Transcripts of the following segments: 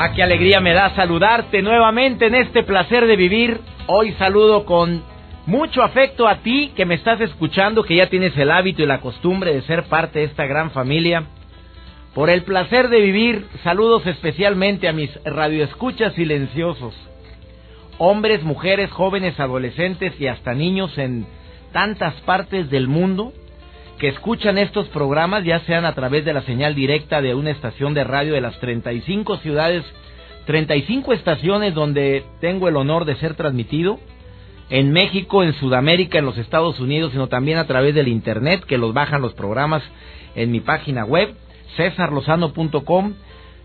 Ah, qué alegría me da saludarte nuevamente en este placer de vivir. Hoy saludo con mucho afecto a ti que me estás escuchando, que ya tienes el hábito y la costumbre de ser parte de esta gran familia. Por el placer de vivir, saludos especialmente a mis radioescuchas silenciosos. Hombres, mujeres, jóvenes, adolescentes y hasta niños en tantas partes del mundo que escuchan estos programas, ya sean a través de la señal directa de una estación de radio de las 35 ciudades, 35 estaciones donde tengo el honor de ser transmitido, en México, en Sudamérica, en los Estados Unidos, sino también a través del Internet, que los bajan los programas en mi página web, cesarlozano.com,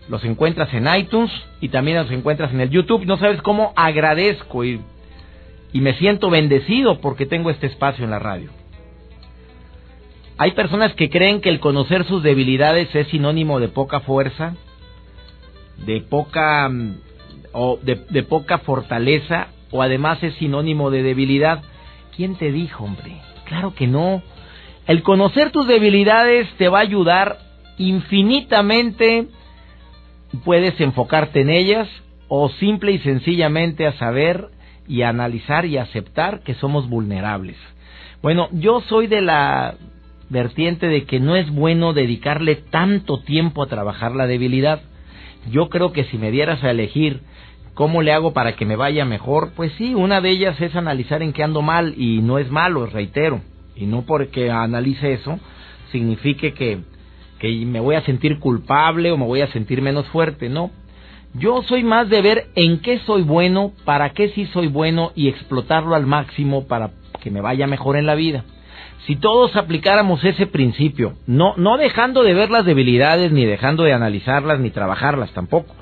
los encuentras en iTunes y también los encuentras en el YouTube. No sabes cómo agradezco y, y me siento bendecido porque tengo este espacio en la radio. Hay personas que creen que el conocer sus debilidades es sinónimo de poca fuerza, de poca mm, o de, poca fortaleza o además es sinónimo de debilidad. ¿Quién te dijo, hombre? Claro que no. El conocer tus debilidades te va a ayudar infinitamente. Puedes enfocarte en ellas o simple y sencillamente a saber y analizar y aceptar que somos vulnerables. Bueno, yo soy de la vertiente de que no es bueno dedicarle tanto tiempo a trabajar la debilidad. Yo creo que si me dieras a elegir cómo le hago para que me vaya mejor, pues sí, una de ellas es analizar en qué ando mal y no es malo, reitero, y no porque analice eso signifique que, que me voy a sentir culpable o me voy a sentir menos fuerte, no. Yo soy más de ver en qué soy bueno, para qué sí soy bueno y explotarlo al máximo para que me vaya mejor en la vida si todos aplicáramos ese principio, no, no dejando de ver las debilidades, ni dejando de analizarlas, ni trabajarlas tampoco.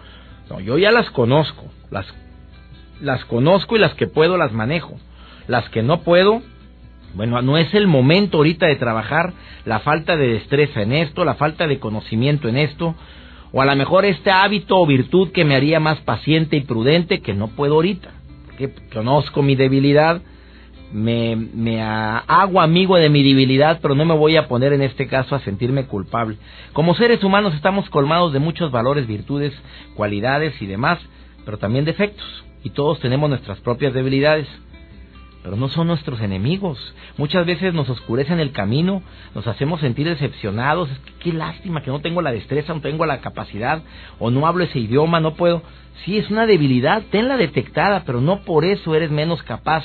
No, yo ya las conozco, las, las conozco y las que puedo las manejo. Las que no puedo, bueno, no es el momento ahorita de trabajar la falta de destreza en esto, la falta de conocimiento en esto, o a lo mejor este hábito o virtud que me haría más paciente y prudente que no puedo ahorita, porque conozco mi debilidad, me, me hago amigo de mi debilidad, pero no me voy a poner en este caso a sentirme culpable. Como seres humanos estamos colmados de muchos valores, virtudes, cualidades y demás, pero también defectos. Y todos tenemos nuestras propias debilidades, pero no son nuestros enemigos. Muchas veces nos oscurecen el camino, nos hacemos sentir decepcionados. Es que qué lástima que no tengo la destreza, no tengo la capacidad, o no hablo ese idioma, no puedo. Sí, es una debilidad, tenla detectada, pero no por eso eres menos capaz.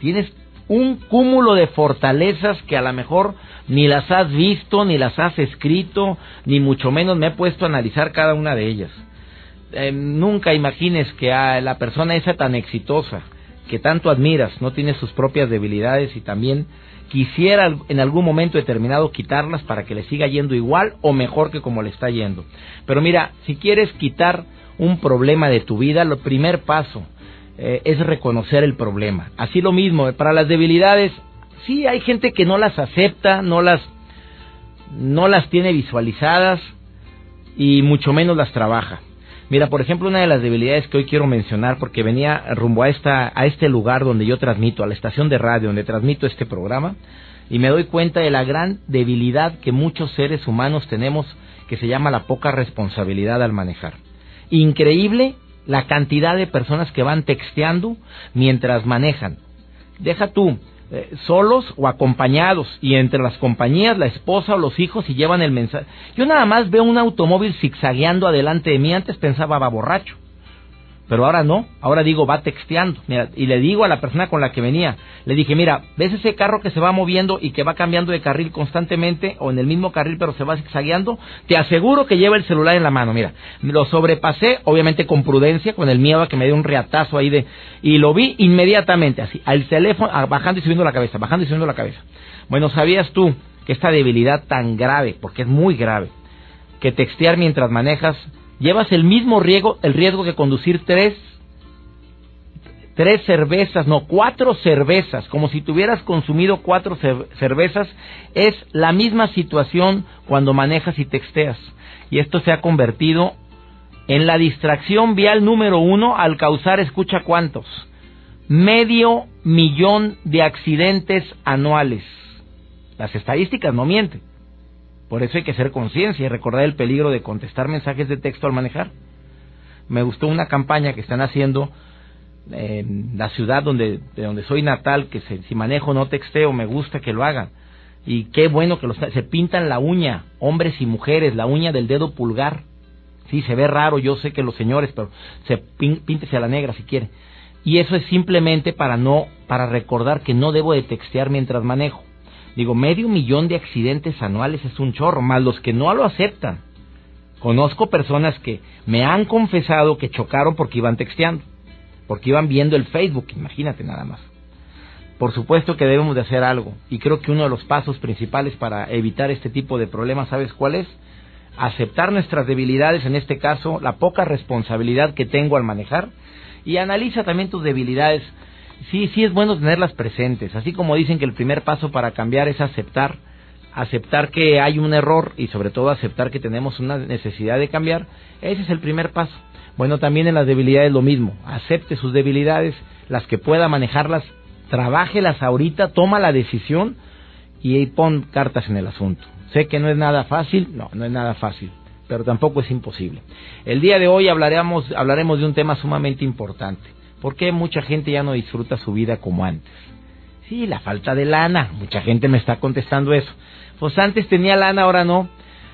Tienes un cúmulo de fortalezas que a lo mejor ni las has visto, ni las has escrito, ni mucho menos me he puesto a analizar cada una de ellas. Eh, nunca imagines que a la persona esa tan exitosa, que tanto admiras, no tiene sus propias debilidades y también quisiera en algún momento determinado quitarlas para que le siga yendo igual o mejor que como le está yendo. Pero mira, si quieres quitar un problema de tu vida, lo primer paso eh, es reconocer el problema. Así lo mismo, para las debilidades, sí hay gente que no las acepta, no las, no las tiene visualizadas y mucho menos las trabaja. Mira, por ejemplo, una de las debilidades que hoy quiero mencionar, porque venía rumbo a, esta, a este lugar donde yo transmito, a la estación de radio donde transmito este programa, y me doy cuenta de la gran debilidad que muchos seres humanos tenemos, que se llama la poca responsabilidad al manejar. Increíble la cantidad de personas que van texteando mientras manejan. Deja tú, eh, solos o acompañados, y entre las compañías, la esposa o los hijos, y llevan el mensaje. Yo nada más veo un automóvil zigzagueando adelante de mí, antes pensaba va borracho. Pero ahora no, ahora digo, va texteando. y le digo a la persona con la que venía, le dije, mira, ¿ves ese carro que se va moviendo y que va cambiando de carril constantemente o en el mismo carril pero se va zigzagueando? Te aseguro que lleva el celular en la mano, mira. Lo sobrepasé, obviamente con prudencia, con el miedo a que me dé un reatazo ahí de... Y lo vi inmediatamente, así, al teléfono, bajando y subiendo la cabeza, bajando y subiendo la cabeza. Bueno, ¿sabías tú que esta debilidad tan grave, porque es muy grave, que textear mientras manejas llevas el mismo riesgo, el riesgo que conducir tres, tres cervezas, no, cuatro cervezas, como si tuvieras consumido cuatro cervezas, es la misma situación cuando manejas y texteas. Y esto se ha convertido en la distracción vial número uno al causar, escucha cuántos, medio millón de accidentes anuales. Las estadísticas no mienten. Por eso hay que ser conciencia y recordar el peligro de contestar mensajes de texto al manejar. Me gustó una campaña que están haciendo en la ciudad donde, de donde soy natal, que si manejo no texteo, me gusta que lo hagan. Y qué bueno que los, se pintan la uña, hombres y mujeres, la uña del dedo pulgar. Sí, se ve raro, yo sé que los señores, pero se píntese a la negra si quiere. Y eso es simplemente para no, para recordar que no debo de textear mientras manejo. Digo, medio millón de accidentes anuales es un chorro, más los que no lo aceptan. Conozco personas que me han confesado que chocaron porque iban texteando, porque iban viendo el Facebook, imagínate nada más. Por supuesto que debemos de hacer algo, y creo que uno de los pasos principales para evitar este tipo de problemas, ¿sabes cuál es? Aceptar nuestras debilidades, en este caso, la poca responsabilidad que tengo al manejar, y analiza también tus debilidades sí, sí es bueno tenerlas presentes, así como dicen que el primer paso para cambiar es aceptar, aceptar que hay un error y sobre todo aceptar que tenemos una necesidad de cambiar, ese es el primer paso. Bueno, también en las debilidades lo mismo, acepte sus debilidades, las que pueda manejarlas, trabájelas ahorita, toma la decisión y pon cartas en el asunto. Sé que no es nada fácil, no, no es nada fácil, pero tampoco es imposible. El día de hoy hablaremos, hablaremos de un tema sumamente importante. ¿Por qué mucha gente ya no disfruta su vida como antes? Sí, la falta de lana. Mucha gente me está contestando eso. Pues antes tenía lana, ahora no.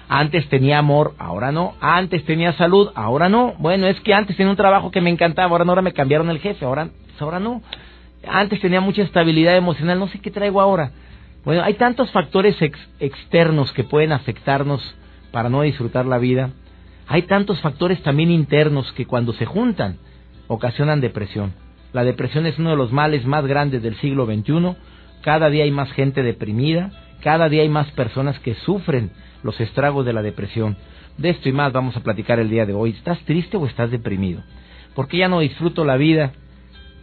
Antes tenía amor, ahora no. Antes tenía salud, ahora no. Bueno, es que antes tenía un trabajo que me encantaba, ahora no, ahora me cambiaron el jefe, ahora, ahora no. Antes tenía mucha estabilidad emocional, no sé qué traigo ahora. Bueno, hay tantos factores externos que pueden afectarnos para no disfrutar la vida. Hay tantos factores también internos que cuando se juntan, ocasionan depresión. La depresión es uno de los males más grandes del siglo XXI. Cada día hay más gente deprimida, cada día hay más personas que sufren los estragos de la depresión. De esto y más vamos a platicar el día de hoy. ¿Estás triste o estás deprimido? ¿Por qué ya no disfruto la vida?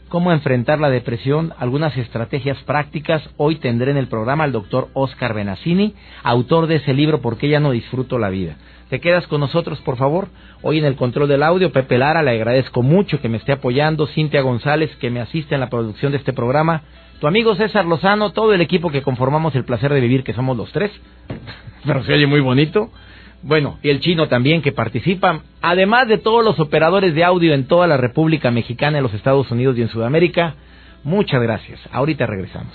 ¿Cómo enfrentar la depresión? Algunas estrategias prácticas. Hoy tendré en el programa al doctor Oscar Benassini, autor de ese libro ¿Por qué ya no disfruto la vida? ¿Te quedas con nosotros, por favor? Hoy en el control del audio, Pepe Lara, le agradezco mucho que me esté apoyando, Cintia González, que me asiste en la producción de este programa, tu amigo César Lozano, todo el equipo que conformamos el placer de vivir, que somos los tres, pero se oye muy bonito. Bueno, y el chino también que participa, además de todos los operadores de audio en toda la República Mexicana, en los Estados Unidos y en Sudamérica. Muchas gracias. Ahorita regresamos.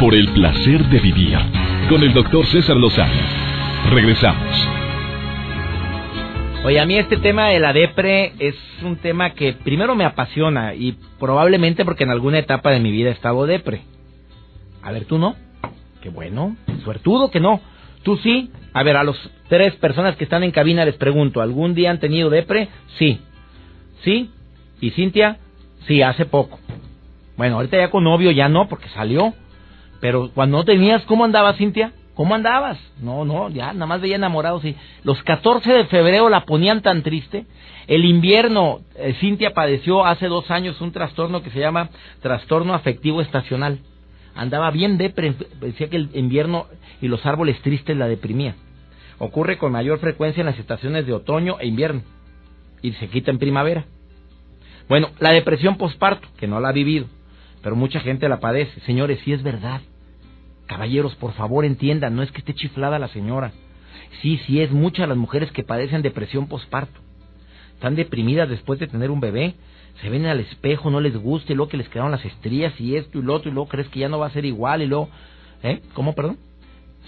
Por el placer de vivir con el doctor César Lozano Regresamos. Oye, a mí este tema de la depre es un tema que primero me apasiona y probablemente porque en alguna etapa de mi vida he estado depre. A ver, tú no. Qué bueno, suertudo que no. Tú sí. A ver, a los tres personas que están en cabina les pregunto, ¿algún día han tenido depre? Sí. ¿Sí? ¿Y Cintia? Sí, hace poco. Bueno, ahorita ya con novio ya no, porque salió. Pero cuando no tenías, ¿cómo andaba Cintia? ¿Cómo andabas? No, no, ya nada más veía enamorados. Y los 14 de febrero la ponían tan triste. El invierno, eh, Cintia padeció hace dos años un trastorno que se llama trastorno afectivo estacional. Andaba bien depre, decía que el invierno y los árboles tristes la deprimían. Ocurre con mayor frecuencia en las estaciones de otoño e invierno y se quita en primavera. Bueno, la depresión posparto, que no la ha vivido, pero mucha gente la padece. Señores, sí es verdad. Caballeros, por favor entiendan, no es que esté chiflada la señora. Sí, sí, es muchas las mujeres que padecen depresión posparto. Están deprimidas después de tener un bebé, se ven al espejo, no les gusta, y luego que les quedaron las estrías y esto y lo otro, y luego crees que ya no va a ser igual, y luego... ¿Eh? ¿Cómo, perdón?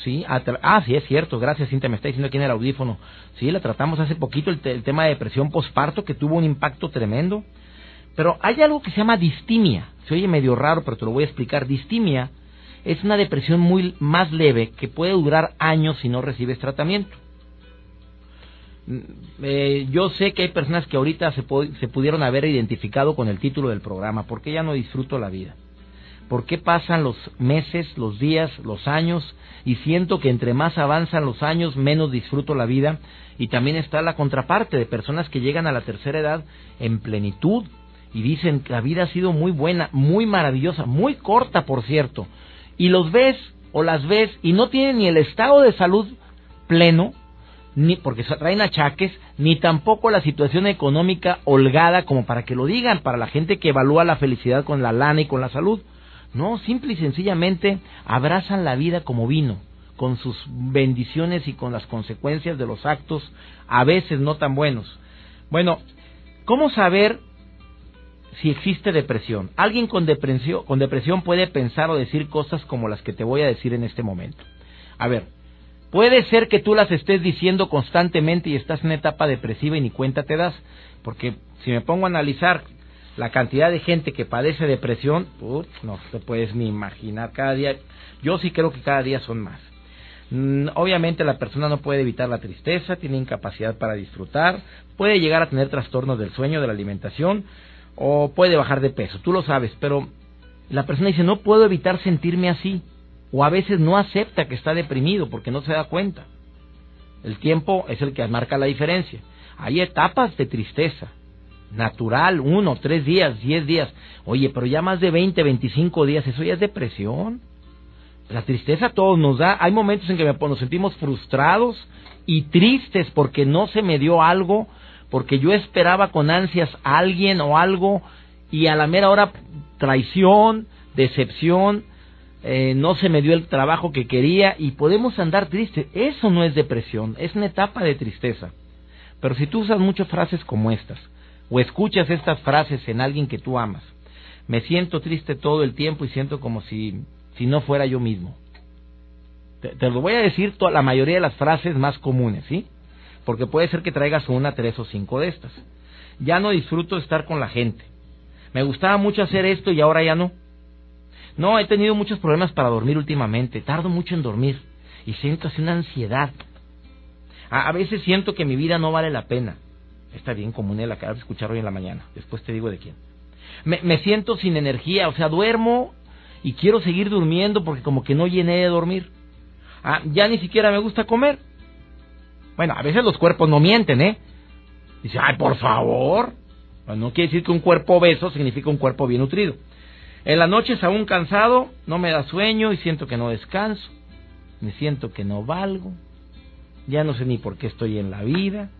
Sí, ah, sí, es cierto, gracias Cintia, me está diciendo aquí en el audífono. Sí, la tratamos hace poquito, el, el tema de depresión posparto, que tuvo un impacto tremendo. Pero hay algo que se llama distimia. Se oye medio raro, pero te lo voy a explicar. Distimia es una depresión muy más leve que puede durar años si no recibes tratamiento. Mm, eh, yo sé que hay personas que ahorita se, se pudieron haber identificado con el título del programa, porque ya no disfruto la vida. ¿Por qué pasan los meses, los días, los años y siento que entre más avanzan los años menos disfruto la vida? Y también está la contraparte de personas que llegan a la tercera edad en plenitud y dicen que la vida ha sido muy buena, muy maravillosa, muy corta por cierto. Y los ves o las ves y no tienen ni el estado de salud pleno, ni porque traen achaques, ni tampoco la situación económica holgada como para que lo digan, para la gente que evalúa la felicidad con la lana y con la salud. No, simple y sencillamente abrazan la vida como vino, con sus bendiciones y con las consecuencias de los actos, a veces no tan buenos. Bueno, ¿cómo saber si existe depresión? Alguien con depresión, con depresión puede pensar o decir cosas como las que te voy a decir en este momento. A ver, puede ser que tú las estés diciendo constantemente y estás en etapa depresiva y ni cuenta te das, porque si me pongo a analizar la cantidad de gente que padece depresión, no te puedes ni imaginar cada día. Yo sí creo que cada día son más. Mm, obviamente la persona no puede evitar la tristeza, tiene incapacidad para disfrutar, puede llegar a tener trastornos del sueño, de la alimentación o puede bajar de peso, tú lo sabes, pero la persona dice no puedo evitar sentirme así o a veces no acepta que está deprimido porque no se da cuenta. El tiempo es el que marca la diferencia. Hay etapas de tristeza, natural, uno, tres días, diez días. Oye, pero ya más de veinte, veinticinco días, eso ya es depresión. La tristeza a todos nos da. Hay momentos en que nos sentimos frustrados y tristes porque no se me dio algo, porque yo esperaba con ansias a alguien o algo y a la mera hora traición, decepción, eh, no se me dio el trabajo que quería y podemos andar tristes. Eso no es depresión, es una etapa de tristeza. Pero si tú usas muchas frases como estas, o escuchas estas frases en alguien que tú amas. Me siento triste todo el tiempo y siento como si, si no fuera yo mismo. Te, lo voy a decir toda, la mayoría de las frases más comunes, ¿sí? Porque puede ser que traigas una, tres o cinco de estas. Ya no disfruto estar con la gente. Me gustaba mucho hacer esto y ahora ya no. No, he tenido muchos problemas para dormir últimamente. Tardo mucho en dormir y siento así una ansiedad. a veces siento que mi vida no vale la pena. Está bien común, la acabo de escuchar hoy en la mañana. Después te digo de quién. Me, siento sin energía, o sea, duermo y quiero seguir durmiendo porque como que no llené de dormir. Ah, ya ni siquiera me gusta comer. Bueno, a veces los cuerpos no mienten, ¿eh? Dice, ay, por favor. no quiere decir que un cuerpo obeso significa un cuerpo bien nutrido. En las noches aún cansado, no me da sueño y siento que no descanso. Me siento que no valgo. Ya no sé ni por qué estoy en la vida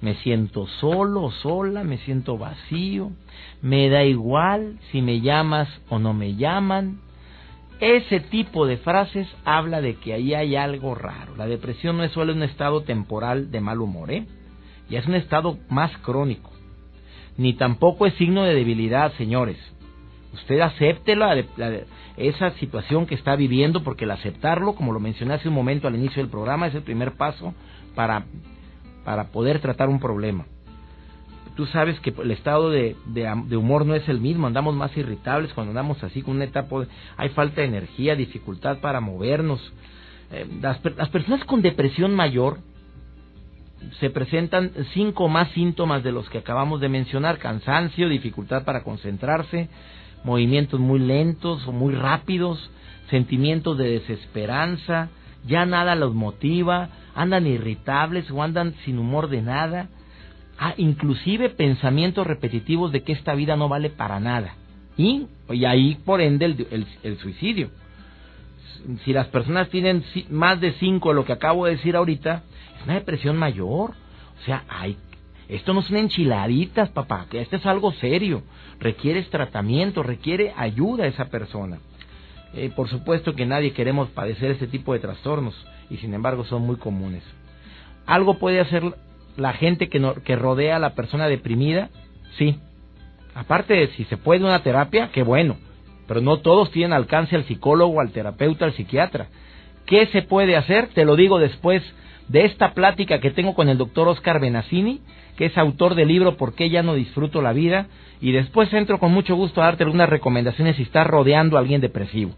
me siento solo sola, me siento vacío, me da igual si me llamas o no me llaman. Ese tipo de frases habla de que ahí hay algo raro. La depresión no es solo un estado temporal de mal humor, ¿eh? Ya es un estado más crónico. Ni tampoco es signo de debilidad, señores. Usted acepte la, esa situación que está viviendo, porque el aceptarlo, como lo mencioné hace un momento al inicio del programa, es el primer paso para para poder tratar un problema. Tú sabes que el estado de, de, humor no es el mismo, andamos más irritables cuando andamos así con una etapa, hay falta de energía, dificultad para movernos. Eh, las personas con depresión mayor se presentan cinco más síntomas de los que acabamos de mencionar, cansancio, dificultad para concentrarse, movimientos muy lentos o muy rápidos, sentimientos de desesperanza, ya nada los motiva, andan irritables o andan sin humor de nada, ah, inclusive pensamientos repetitivos de que esta vida no vale para nada. Y, y ahí, por ende, el, el, suicidio. Si las personas tienen más de cinco, lo que acabo de decir ahorita, es una depresión mayor. O sea, hay, esto no son enchiladitas, papá, que esto es algo serio. Requiere tratamiento, requiere ayuda a esa persona. Eh, por supuesto que nadie queremos padecer este tipo de trastornos y sin embargo son muy comunes. ¿Algo puede hacer la gente que, que rodea a la persona deprimida? Sí. Aparte de si se puede una terapia, qué bueno. Pero no todos tienen alcance al psicólogo, al terapeuta, al psiquiatra. ¿Qué se puede hacer? Te lo digo después de esta plática que tengo con el doctor Oscar Benassini, que es autor del libro ¿Por qué ya no disfruto la vida? Y después entro con mucho gusto a darte algunas recomendaciones si estás rodeando a alguien depresivo,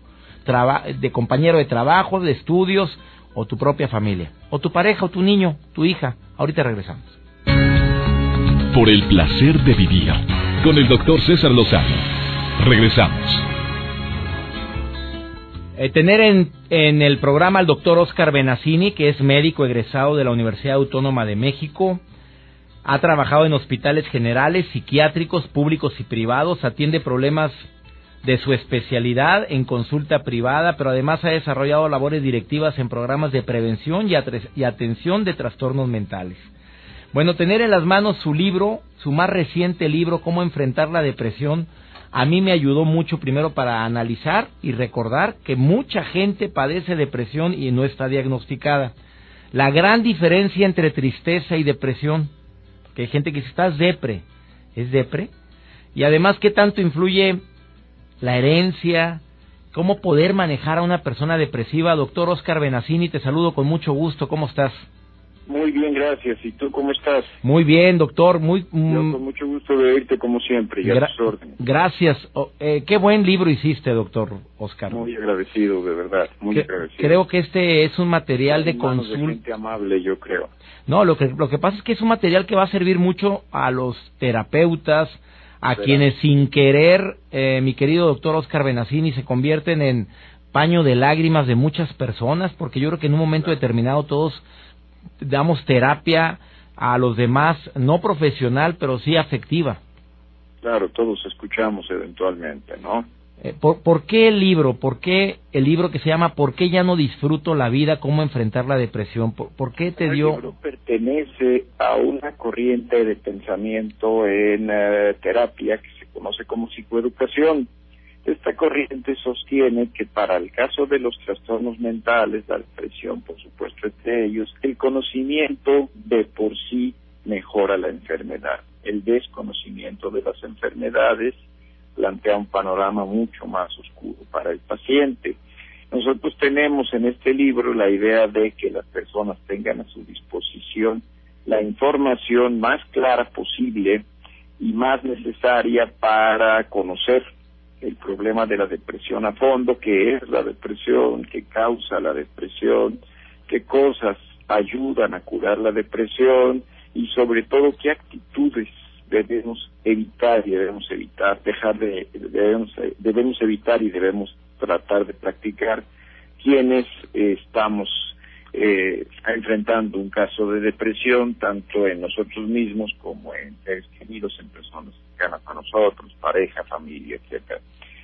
de compañero de trabajo, de estudios o tu propia familia, o tu pareja o tu niño, tu hija. Ahorita regresamos. Por el placer de vivir con el doctor César Lozano. Regresamos. Eh, tener en, en el programa al doctor Oscar Benassini, que es médico egresado de la Universidad Autónoma de México. Ha trabajado en hospitales generales, psiquiátricos, públicos y privados. Atiende problemas de su especialidad en consulta privada, pero además ha desarrollado labores directivas en programas de prevención y, atención de trastornos mentales. Bueno, tener en las manos su libro, su más reciente libro, Cómo enfrentar la depresión, a mí me ayudó mucho primero para analizar y recordar que mucha gente padece depresión y no está diagnosticada. La gran diferencia entre tristeza y depresión, que hay gente que dice, estás depre, ¿es depre? Y además, ¿qué tanto influye la herencia? ¿Cómo poder manejar a una persona depresiva? Doctor Oscar Benassini, te saludo con mucho gusto, ¿cómo estás? Muy bien, gracias. ¿Y tú cómo estás? Muy bien, doctor. Muy, mm, con mucho gusto de oírte como siempre. Gracias. eh, qué buen libro hiciste, doctor Oscar. Muy agradecido, de verdad. Muy agradecido. Creo que este es un material de consulta. amable, yo creo. No, lo que, lo que pasa es que es un material que va a servir mucho a los terapeutas, a quienes sin querer, eh, mi querido doctor Oscar Benassini, se convierten en paño de lágrimas de muchas personas, porque yo creo que en un momento determinado todos damos terapia a los demás, no profesional, pero sí afectiva. Claro, todos escuchamos eventualmente, ¿no? Eh, ¿por, qué el libro? ¿Por qué el libro que se llama ¿Por qué ya no disfruto la vida? ¿Cómo enfrentar la depresión? ¿Por, qué te dio...? El libro pertenece a una corriente de pensamiento en eh, terapia que se conoce como psicoeducación. Esta corriente sostiene que para el caso de los trastornos mentales, la depresión por supuesto entre ellos, el conocimiento de por sí mejora la enfermedad. El desconocimiento de las enfermedades plantea un panorama mucho más oscuro para el paciente. Nosotros tenemos en este libro la idea de que las personas tengan a su disposición la información más clara posible y más necesaria para conocer el problema de la depresión a fondo, qué es la depresión, qué causa la depresión, qué cosas ayudan a curar la depresión y sobre todo qué actitudes debemos evitar y debemos evitar, dejar de, debemos, debemos evitar y debemos tratar de practicar quienes estamos eh, enfrentando un caso de depresión, tanto en nosotros mismos como en seres queridos, en personas cercanas a nosotros, pareja, familia, etcétera.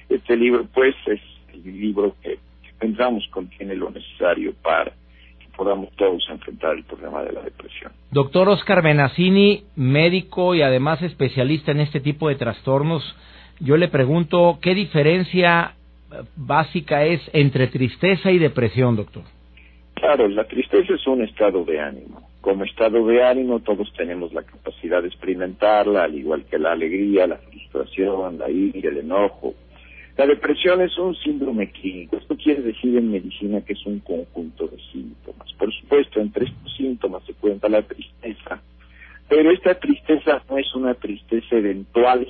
Este libro, pues, es el libro que pensamos contiene lo necesario para podamos todos enfrentar el problema de la depresión. Doctor Oscar Benassini, médico y además especialista en este tipo de trastornos, yo le pregunto, ¿qué diferencia básica es entre tristeza y depresión, doctor? Claro, la tristeza es un estado de ánimo. Como estado de ánimo todos tenemos la capacidad de experimentarla, al igual que la alegría, la frustración, la ira, el enojo. La depresión es un síndrome clínico. Esto quiere decir en medicina que es un conjunto de síntomas. Por supuesto, entre estos síntomas se cuenta la tristeza, pero esta tristeza no es una tristeza eventual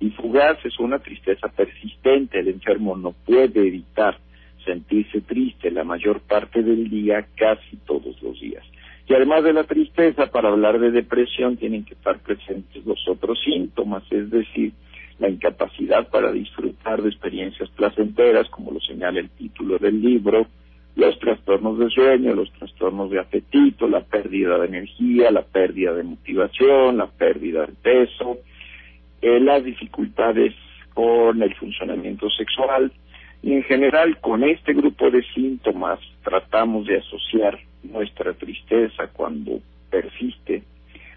y fugaz, es una tristeza persistente. El enfermo no puede evitar sentirse triste la mayor parte del día, casi todos los días. Y además de la tristeza, para hablar de depresión tienen que estar presentes los otros síntomas, es decir, la incapacidad para disfrutar de experiencias placenteras, como lo señala el título del libro, los trastornos de sueño, los trastornos de apetito, la pérdida de energía, la pérdida de motivación, la pérdida de peso, eh, las dificultades con el funcionamiento sexual, y en general con este grupo de síntomas tratamos de asociar nuestra tristeza cuando persiste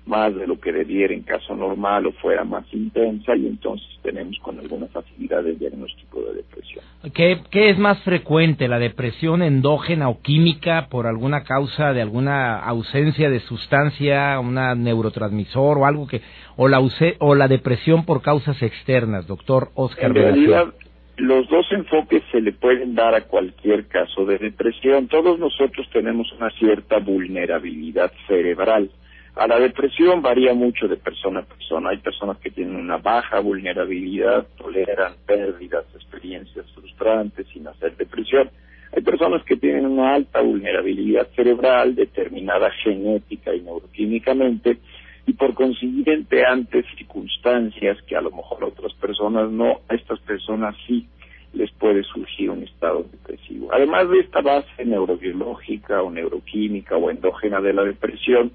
más de lo que debiera en caso normal o fuera más intensa y entonces tenemos con alguna facilidad el diagnóstico de depresión. ¿Qué, ¿Qué, es más frecuente, la depresión endógena o química por alguna causa de alguna ausencia de sustancia, una neurotransmisor o algo que o la o la depresión por causas externas, doctor Oscar? En realidad, los dos enfoques se le pueden dar a cualquier caso de depresión. Todos nosotros tenemos una cierta vulnerabilidad cerebral. A la depresión varía mucho de persona a persona. Hay personas que tienen una baja vulnerabilidad, toleran pérdidas, experiencias frustrantes sin hacer depresión. Hay personas que tienen una alta vulnerabilidad cerebral determinada genética y neuroquímicamente y por consiguiente ante circunstancias que a lo mejor otras personas no, a estas personas sí les puede surgir un estado depresivo. Además de esta base neurobiológica o neuroquímica o endógena de la depresión,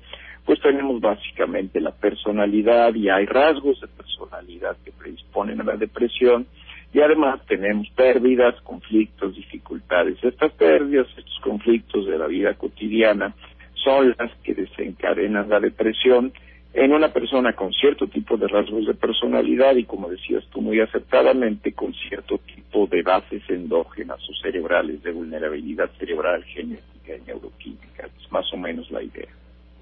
pues tenemos básicamente la personalidad y hay rasgos de personalidad que predisponen a la depresión y además tenemos pérdidas, conflictos, dificultades. Estas pérdidas, estos conflictos de la vida cotidiana son las que desencadenan la depresión en una persona con cierto tipo de rasgos de personalidad y como decías tú muy aceptadamente con cierto tipo de bases endógenas o cerebrales de vulnerabilidad cerebral genética y neuroquímica. Es más o menos la idea.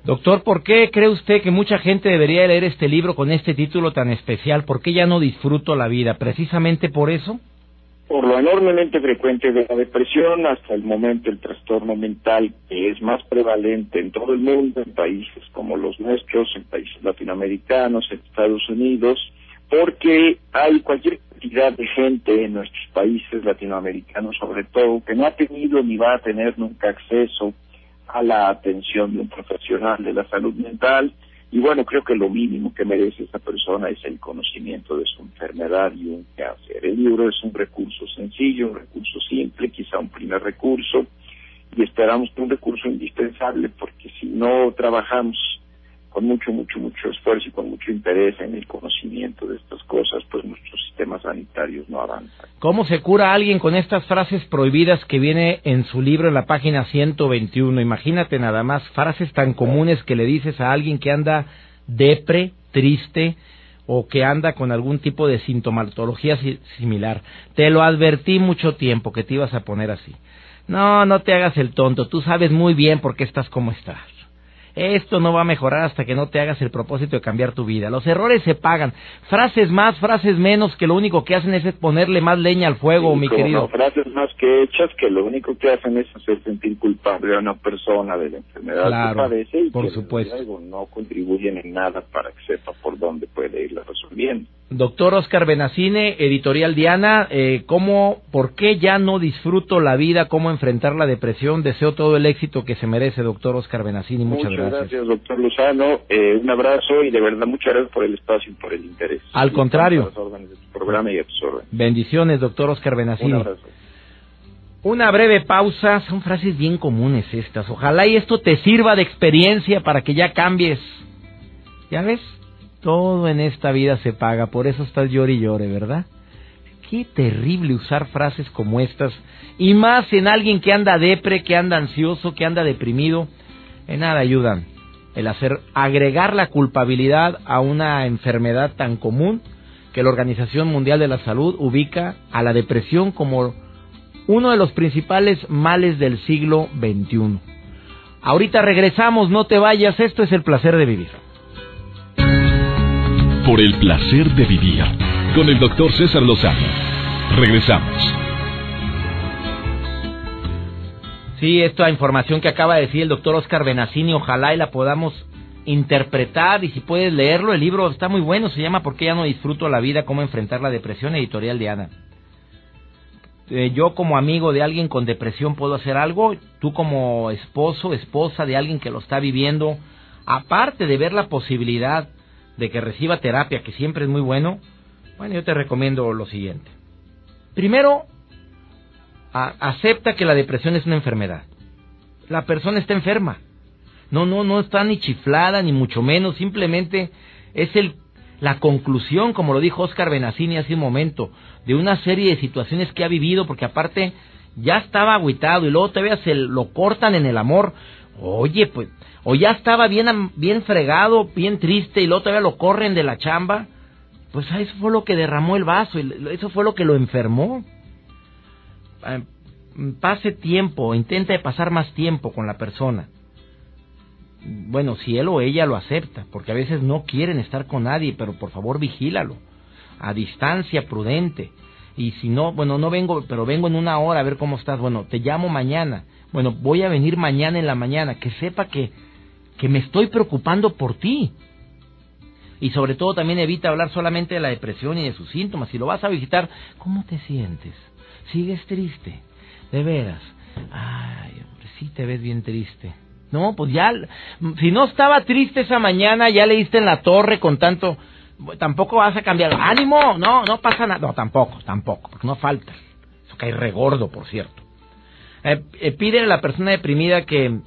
Doctor, ¿por qué cree usted que mucha gente debería leer este libro con este título tan especial? ¿Por qué ya no disfruto la vida? ¿Precisamente por eso? Por lo enormemente frecuente de la depresión hasta el momento el trastorno mental que es más prevalente en todo el mundo, en países como los nuestros, en países latinoamericanos, en Estados Unidos, porque hay cualquier cantidad de gente en nuestros países latinoamericanos sobre todo que no ha tenido ni va a tener nunca acceso a la atención de un profesional de la salud mental y bueno, creo que lo mínimo que merece esa persona es el conocimiento de su enfermedad y un cáncer. El libro es un recurso sencillo, un recurso simple, quizá un primer recurso, y esperamos que un recurso indispensable porque si no trabajamos con mucho, mucho, mucho esfuerzo y con mucho interés en el conocimiento de estas cosas, pues nuestros sistemas sanitarios no avanzan. ¿Cómo se cura a alguien con estas frases prohibidas que viene en su libro en la página 121? Imagínate nada más frases tan comunes que le dices a alguien que anda depre, triste o que anda con algún tipo de sintomatología similar. Te lo advertí mucho tiempo que te ibas a poner así. No, no te hagas el tonto, tú sabes muy bien por qué estás como estás. Esto no va a mejorar hasta que no te hagas el propósito de cambiar tu vida. Los errores se pagan. Frases más, frases menos, que lo único que hacen es ponerle más leña al fuego, mi querido. frases más que hechas, que lo único que hacen es hacer sentir culpable a una persona de la enfermedad que padece y por que supuesto. luego no contribuyen en nada para que sepa por dónde puede irla resolviendo. Doctor Oscar Benacine, editorial Diana, eh, ¿cómo, por qué ya no disfruto la vida? ¿Cómo enfrentar la depresión? Deseo todo el éxito que se merece, doctor Oscar Benacini. Muchas, muchas gracias. doctor Lozano. Eh, un abrazo y de verdad muchas gracias por el espacio y por el interés. Al contrario. programa y Bendiciones, doctor Oscar Benacini. Un abrazo. Una breve pausa, son frases bien comunes estas. Ojalá y esto te sirva de experiencia para que ya cambies. ¿Ya ves? Todo en esta vida se paga, por eso estás llore y llore, ¿verdad? Qué terrible usar frases como estas, y más en alguien que anda depre, que anda ansioso, que anda deprimido. En nada ayudan el hacer agregar la culpabilidad a una enfermedad tan común que la Organización Mundial de la Salud ubica a la depresión como uno de los principales males del siglo XXI. Ahorita regresamos, no te vayas, esto es el placer de vivir por el placer de vivir con el doctor César Lozano. Regresamos. Sí, esta información que acaba de decir el doctor Oscar Benacini, ojalá y la podamos interpretar y si puedes leerlo, el libro está muy bueno, se llama ¿Por qué ya no disfruto la vida? Cómo enfrentar la depresión, editorial de Ana. Eh, yo como amigo de alguien con depresión puedo hacer algo, tú como esposo, esposa de alguien que lo está viviendo, aparte de ver la posibilidad de que reciba terapia, que siempre es muy bueno, bueno, yo te recomiendo lo siguiente. Primero, acepta que la depresión es una enfermedad. La persona está enferma. No, no, no está ni chiflada, ni mucho menos, simplemente es el, la conclusión, como lo dijo Oscar Benacini hace un momento, de una serie de situaciones que ha vivido, porque aparte ya estaba agüitado y luego todavía se lo cortan en el amor. Oye, pues o ya estaba bien, bien fregado, bien triste y luego todavía lo corren de la chamba, pues eso fue lo que derramó el vaso, eso fue lo que lo enfermó. Ah, pase tiempo, intente pasar más tiempo con la persona. Bueno, si él o ella lo acepta, porque a veces no quieren estar con nadie, pero por favor vigílalo, a distancia prudente. Y si no, bueno, no vengo, pero vengo en una hora a ver cómo estás. Bueno, te llamo mañana. Bueno, voy a venir mañana en la mañana. Que sepa que que me estoy preocupando por ti. Y sobre todo también evita hablar solamente de la depresión y de sus síntomas. Si lo vas a visitar, ¿cómo te sientes? ¿Sigues triste? De veras. Ay, hombre, sí te ves bien triste. No, pues ya, si no estaba triste esa mañana, ya leíste en la torre con tanto, tampoco vas a cambiar. ánimo, no, no pasa nada. No, tampoco, tampoco, porque no falta. Eso cae regordo, por cierto. Eh, eh, pide a la persona deprimida que,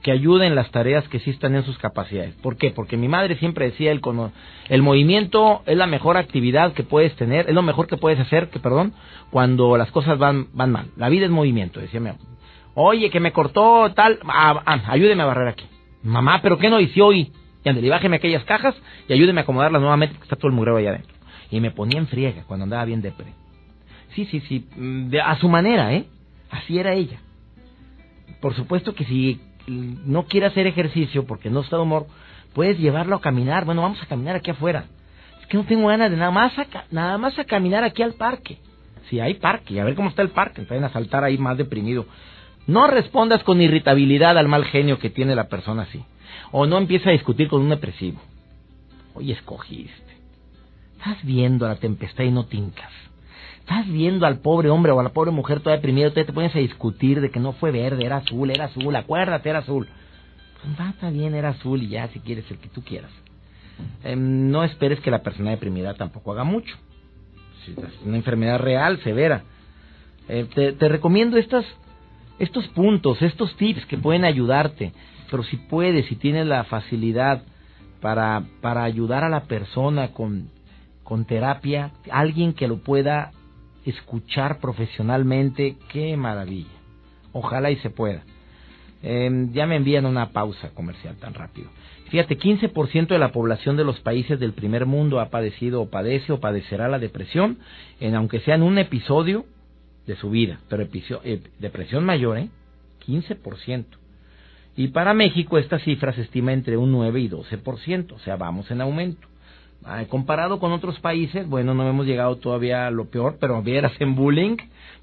que ayude en las tareas que sí están en sus capacidades. ¿Por qué? Porque mi madre siempre decía, el, el movimiento es la mejor actividad que puedes tener, es lo mejor que puedes hacer, que perdón, cuando las cosas van, van mal. La vida es movimiento, decía mi Oye, que me cortó tal, ah, ah, ayúdeme a barrer aquí. Mamá, ¿pero qué no hice hoy? Y andale, bájeme aquellas cajas y ayúdeme a acomodarlas nuevamente porque está todo el mugreo ahí adentro. Y me ponía en friega cuando andaba bien depre. Sí, sí, sí, mm, a su manera, ¿eh? Así era ella. Por supuesto que si no quiere hacer ejercicio porque no está de humor, puedes llevarlo a caminar. Bueno, vamos a caminar aquí afuera. Es que no tengo ganas de nada más a, nada más a caminar aquí al parque. Si hay parque, a ver cómo está el parque, vayan a saltar ahí más deprimido. No respondas con irritabilidad al mal genio que tiene la persona así. O no empieza a discutir con un depresivo. Hoy escogiste. Estás viendo la tempestad y no tincas estás viendo al pobre hombre o a la pobre mujer toda deprimida, te pones a discutir de que no fue verde, era azul, era azul, acuérdate, era azul. Pues va, está bien, era azul y ya, si quieres el que tú quieras. Em, no esperes que la persona deprimida tampoco haga mucho. Si es una enfermedad real, severa. Eh, te, te, recomiendo estos puntos, estos tips que pueden ayudarte. Pero si puedes, si tienes la facilidad para, para ayudar a la persona con, con terapia, alguien que lo pueda escuchar profesionalmente, qué maravilla. Ojalá y se pueda. Em, ya me envían una pausa comercial tan rápido. Fíjate, 15% de la población de los países del primer mundo ha padecido o padece o padecerá la depresión, en aunque sea en un episodio de su vida, pero eh, depresión mayor, ¿eh? 15%. Y para México esta cifra se estima entre un 9 y 12%, o sea, vamos en aumento comparado con otros países, bueno, no hemos llegado todavía a lo peor, pero vieras en bullying,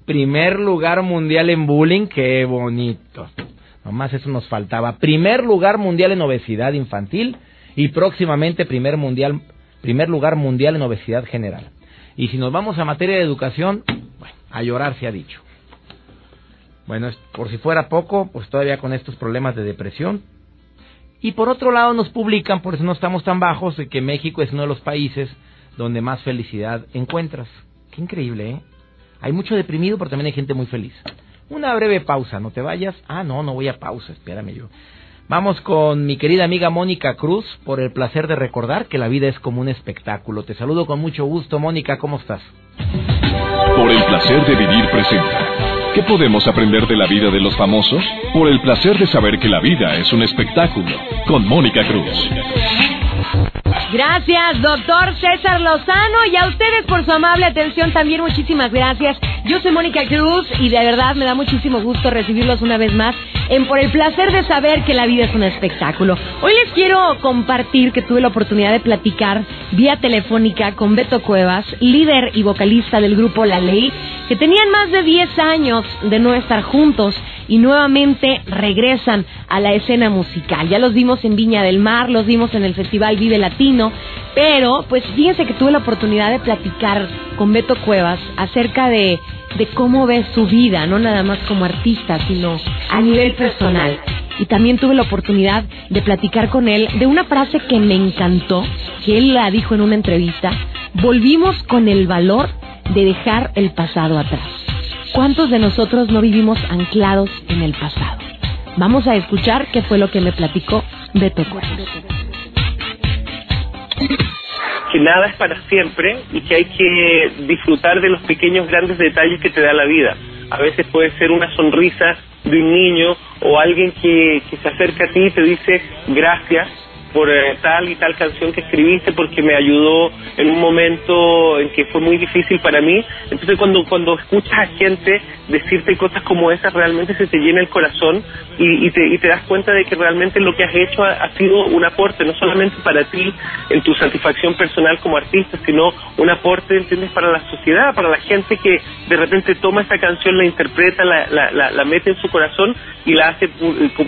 primer lugar mundial en bullying, qué bonito. Nomás eso nos faltaba. Primer lugar mundial en obesidad infantil y próximamente primer mundial, primer lugar mundial en obesidad general. Y si nos vamos a materia de educación, bueno, a llorar se ha dicho. Bueno, por si fuera poco, pues todavía con estos problemas de depresión, y por otro lado nos publican, por eso no estamos tan bajos, de que México es uno de los países donde más felicidad encuentras. Qué increíble, ¿eh? Hay mucho deprimido, pero también hay gente muy feliz. Una breve pausa, no te vayas. Ah, no, no voy a pausa, espérame yo. Vamos con mi querida amiga Mónica Cruz por el placer de recordar que la vida es como un espectáculo. Te saludo con mucho gusto, Mónica, ¿cómo estás? Por el placer de vivir presenta ¿Qué podemos aprender de la vida de los famosos? Por el placer de saber que la vida es un espectáculo. Con Mónica Cruz. Gracias, doctor César Lozano, y a ustedes por su amable atención también muchísimas gracias. Yo soy Mónica Cruz y de verdad me da muchísimo gusto recibirlos una vez más en Por el placer de saber que la vida es un espectáculo. Hoy les quiero compartir que tuve la oportunidad de platicar vía telefónica con Beto Cuevas, líder y vocalista del grupo La Ley, que tenían más de 10 años de no estar juntos y nuevamente regresan a la escena musical. Ya los vimos en Viña del Mar, los vimos en el Festival Vive Latino, pero pues fíjense que tuve la oportunidad de platicar con Beto Cuevas acerca de, de cómo ve su vida, no nada más como artista, sino a nivel personal. Y también tuve la oportunidad de platicar con él de una frase que me encantó, que él la dijo en una entrevista, volvimos con el valor de dejar el pasado atrás. ¿Cuántos de nosotros no vivimos anclados en el pasado? Vamos a escuchar qué fue lo que me platicó Beto Cuevas. Que nada es para siempre y que hay que disfrutar de los pequeños grandes detalles que te da la vida. A veces puede ser una sonrisa de un niño o alguien que, se acerca a ti y te dice gracias por eh, tal y tal canción que escribiste porque me ayudó en un momento en que fue muy difícil para mí. Entonces cuando, cuando escuchas a gente decirte cosas como esas, realmente se te llena el corazón y, y, te, y te das cuenta de que realmente lo que has hecho ha, sido un aporte, no solamente para ti en tu satisfacción personal como artista, sino un aporte, ¿entiendes?, para la sociedad, para la gente que de repente toma esta canción, la interpreta, la, la, la, mete en su corazón y la hace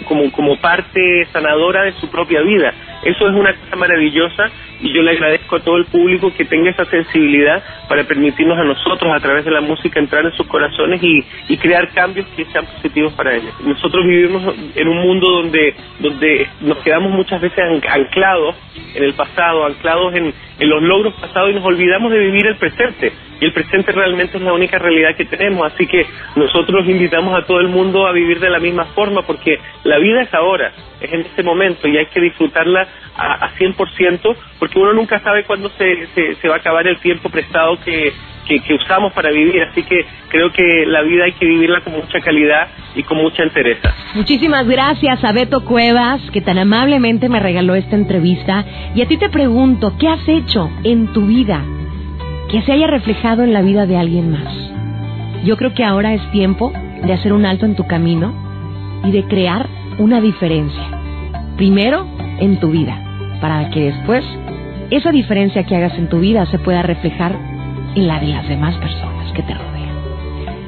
como, como parte sanadora de su propia vida. Eso es una cosa maravillosa y yo le agradezco a todo el público que tenga esa sensibilidad para permitirnos a nosotros a través de la música entrar en sus corazones y, y crear cambios que sean positivos para ellos. Nosotros vivimos en un mundo donde, donde nos quedamos muchas veces anclados en el pasado, anclados en, en los logros pasados y nos olvidamos de vivir el presente. Y el presente realmente es la única realidad que tenemos. Así que nosotros invitamos a todo el mundo a vivir de la misma forma porque la vida es ahora, es en este momento y hay que disfrutarla a, a 100% porque uno nunca sabe cuándo se, se, va a acabar el tiempo prestado que, que, usamos para vivir. Así que creo que la vida hay que vivirla con mucha calidad y con mucha entereza. Muchísimas gracias a Beto Cuevas, que tan amablemente me regaló esta entrevista. Y a ti te pregunto, ¿qué has hecho en tu vida que se haya reflejado en la vida de alguien más? Yo creo que ahora es tiempo de hacer un alto en tu camino y de crear una diferencia. Primero, en tu vida, para que después esa diferencia que hagas en tu vida se pueda reflejar en la de las demás personas que te rodean.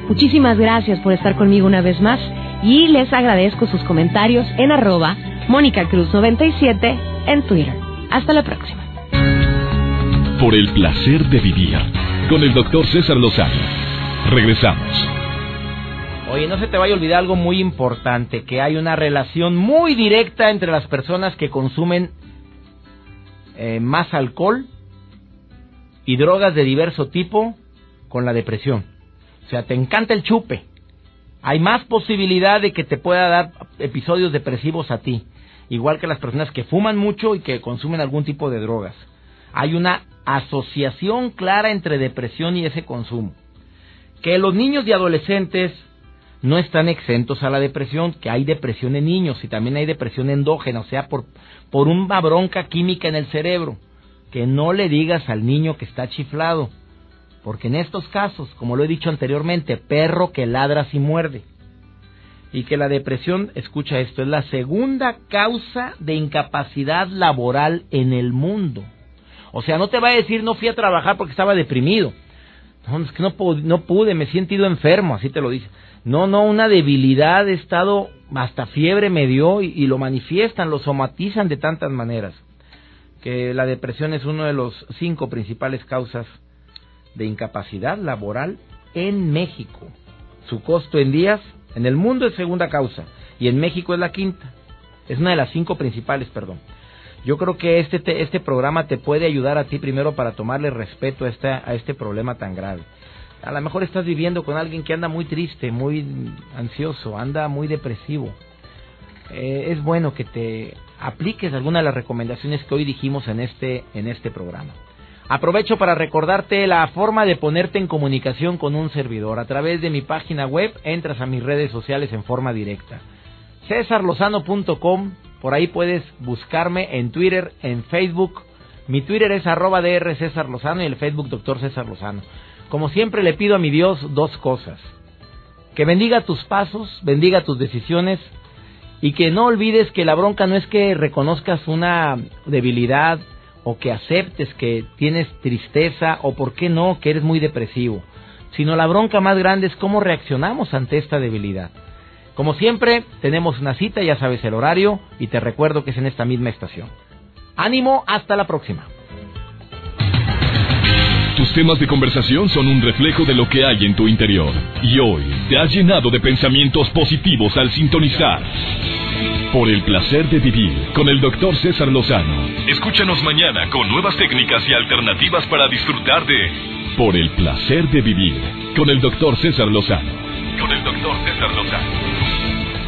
Muchísimas gracias por estar conmigo una vez más y les agradezco sus comentarios en arroba Mónica Cruz 97 en Twitter. Hasta la próxima. Por el placer de vivir con el doctor César Lozano. Regresamos. Oye, no se te vaya a olvidar algo muy importante, que hay una relación muy directa entre las personas que consumen eh, más alcohol y drogas de diverso tipo con la depresión. O sea, te encanta el chupe. Hay más posibilidad de que te pueda dar episodios depresivos a ti, igual que las personas que fuman mucho y que consumen algún tipo de drogas. Hay una asociación clara entre depresión y ese consumo. Que los niños y adolescentes no están exentos a la depresión, que hay depresión en niños y también hay depresión endógena, o sea, por, por una bronca química en el cerebro que no le digas al niño que está chiflado, porque en estos casos, como lo he dicho anteriormente, perro que ladra y muerde. Y que la depresión, escucha esto, es la segunda causa de incapacidad laboral en el mundo. O sea, no te va a decir no fui a trabajar porque estaba deprimido. No, es que no, no pude, me he sentido enfermo, así te lo dice. No, no, una debilidad, he estado, hasta fiebre me dio y lo manifiestan, lo somatizan de tantas maneras que la depresión es una de las cinco principales causas de incapacidad laboral en México. Su costo en días en el mundo es segunda causa y en México es la quinta. Es una de las cinco principales, perdón. Yo creo que este, este programa te puede ayudar a ti primero para tomarle respeto a este, a este problema tan grave. A lo mejor estás viviendo con alguien que anda muy triste, muy ansioso, anda muy depresivo. Eh, es bueno que te apliques alguna de las recomendaciones que hoy dijimos en este, en este programa. Aprovecho para recordarte la forma de ponerte en comunicación con un servidor. A través de mi página web entras a mis redes sociales en forma directa. Cesarlozano.com, por ahí puedes buscarme en Twitter, en Facebook. Mi Twitter es arroba DR César Lozano y el Facebook Doctor César Lozano. Como siempre le pido a mi Dios dos cosas. Que bendiga tus pasos, bendiga tus decisiones y que no olvides que la bronca no es que reconozcas una debilidad o que aceptes que tienes tristeza o por qué no, que eres muy depresivo, sino la bronca más grande es cómo reaccionamos ante esta debilidad. Como siempre, tenemos una cita, ya sabes el horario, y te recuerdo que es en esta misma estación. Ánimo, hasta la próxima. Tus temas de conversación son un reflejo de lo que hay en tu interior. Y hoy te has llenado de pensamientos positivos al sintonizar. Por el placer de vivir con el doctor César Lozano. Escúchanos mañana con nuevas técnicas y alternativas para disfrutar de Por el placer de vivir con el doctor César Lozano. Con el doctor César Lozano.